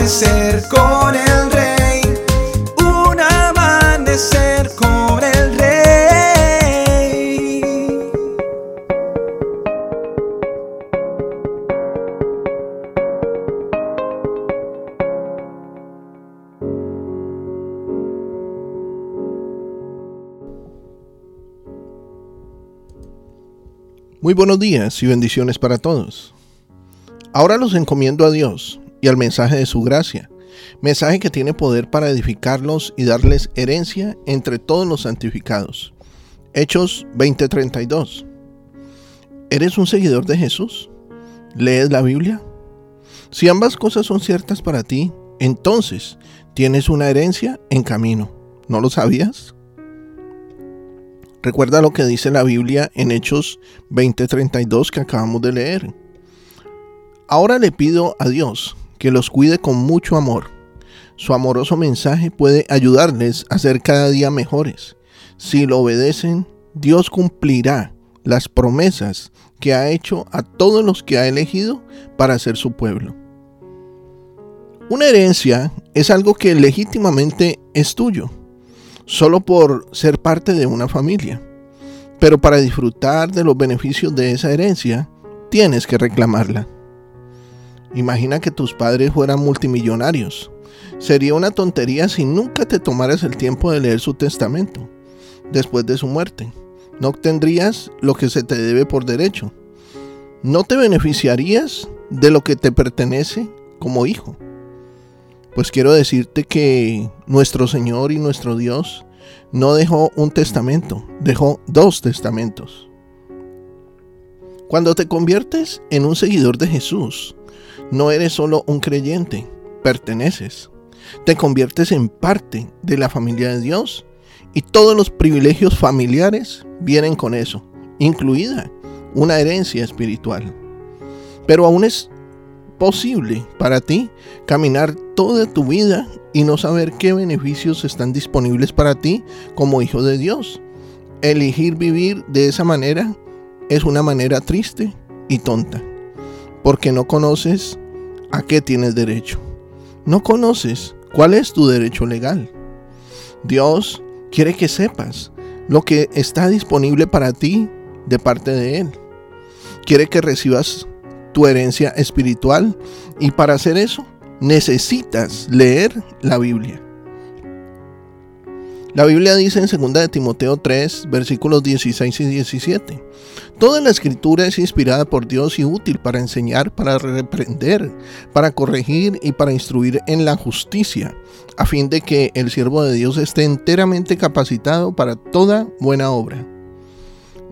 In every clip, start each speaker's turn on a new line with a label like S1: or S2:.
S1: amanecer con el rey, un amanecer con el rey. Muy buenos días y bendiciones para todos. Ahora los encomiendo a Dios y al mensaje de su gracia, mensaje que tiene poder para edificarlos y darles herencia entre todos los santificados. Hechos 20:32. ¿Eres un seguidor de Jesús? ¿Lees la Biblia? Si ambas cosas son ciertas para ti, entonces tienes una herencia en camino. ¿No lo sabías? Recuerda lo que dice la Biblia en Hechos 20:32 que acabamos de leer. Ahora le pido a Dios que los cuide con mucho amor. Su amoroso mensaje puede ayudarles a ser cada día mejores. Si lo obedecen, Dios cumplirá las promesas que ha hecho a todos los que ha elegido para ser su pueblo. Una herencia es algo que legítimamente es tuyo solo por ser parte de una familia. Pero para disfrutar de los beneficios de esa herencia, tienes que reclamarla. Imagina que tus padres fueran multimillonarios. Sería una tontería si nunca te tomaras el tiempo de leer su testamento. Después de su muerte, no obtendrías lo que se te debe por derecho. No te beneficiarías de lo que te pertenece como hijo pues quiero decirte que nuestro Señor y nuestro Dios no dejó un testamento, dejó dos testamentos. Cuando te conviertes en un seguidor de Jesús, no eres solo un creyente, perteneces. Te conviertes en parte de la familia de Dios y todos los privilegios familiares vienen con eso, incluida una herencia espiritual. Pero aún es posible para ti caminar toda tu vida y no saber qué beneficios están disponibles para ti como hijo de Dios. Elegir vivir de esa manera es una manera triste y tonta, porque no conoces a qué tienes derecho. No conoces cuál es tu derecho legal. Dios quiere que sepas lo que está disponible para ti de parte de Él. Quiere que recibas tu herencia espiritual y para hacer eso necesitas leer la Biblia. La Biblia dice en 2 de Timoteo 3, versículos 16 y 17, Toda la escritura es inspirada por Dios y útil para enseñar, para reprender, para corregir y para instruir en la justicia, a fin de que el siervo de Dios esté enteramente capacitado para toda buena obra.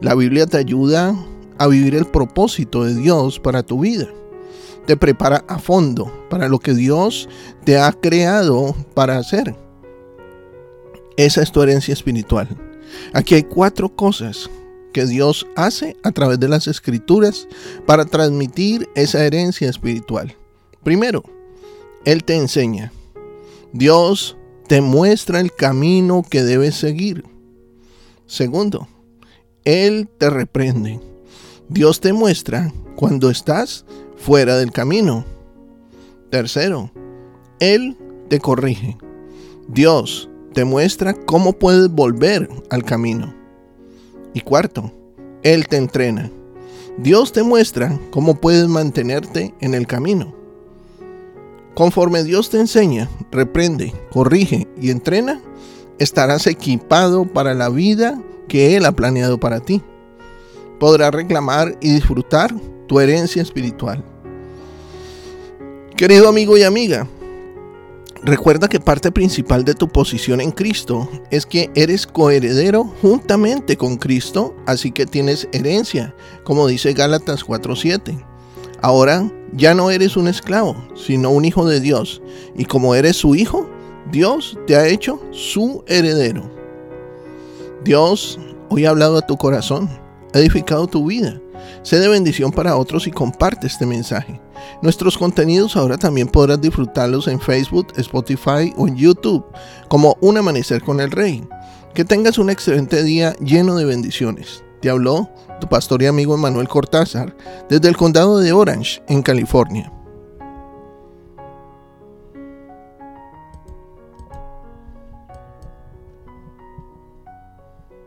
S1: La Biblia te ayuda a vivir el propósito de Dios para tu vida. Te prepara a fondo para lo que Dios te ha creado para hacer. Esa es tu herencia espiritual. Aquí hay cuatro cosas que Dios hace a través de las escrituras para transmitir esa herencia espiritual. Primero, Él te enseña. Dios te muestra el camino que debes seguir. Segundo, Él te reprende. Dios te muestra cuando estás fuera del camino. Tercero, Él te corrige. Dios te muestra cómo puedes volver al camino. Y cuarto, Él te entrena. Dios te muestra cómo puedes mantenerte en el camino. Conforme Dios te enseña, reprende, corrige y entrena, estarás equipado para la vida que Él ha planeado para ti podrás reclamar y disfrutar tu herencia espiritual. Querido amigo y amiga, recuerda que parte principal de tu posición en Cristo es que eres coheredero juntamente con Cristo, así que tienes herencia, como dice Gálatas 4:7. Ahora ya no eres un esclavo, sino un hijo de Dios, y como eres su hijo, Dios te ha hecho su heredero. Dios hoy ha hablado a tu corazón edificado tu vida. Sé de bendición para otros y comparte este mensaje. Nuestros contenidos ahora también podrás disfrutarlos en Facebook, Spotify o en YouTube como Un Amanecer con el Rey. Que tengas un excelente día lleno de bendiciones. Te habló tu pastor y amigo Emanuel Cortázar desde el condado de Orange, en California.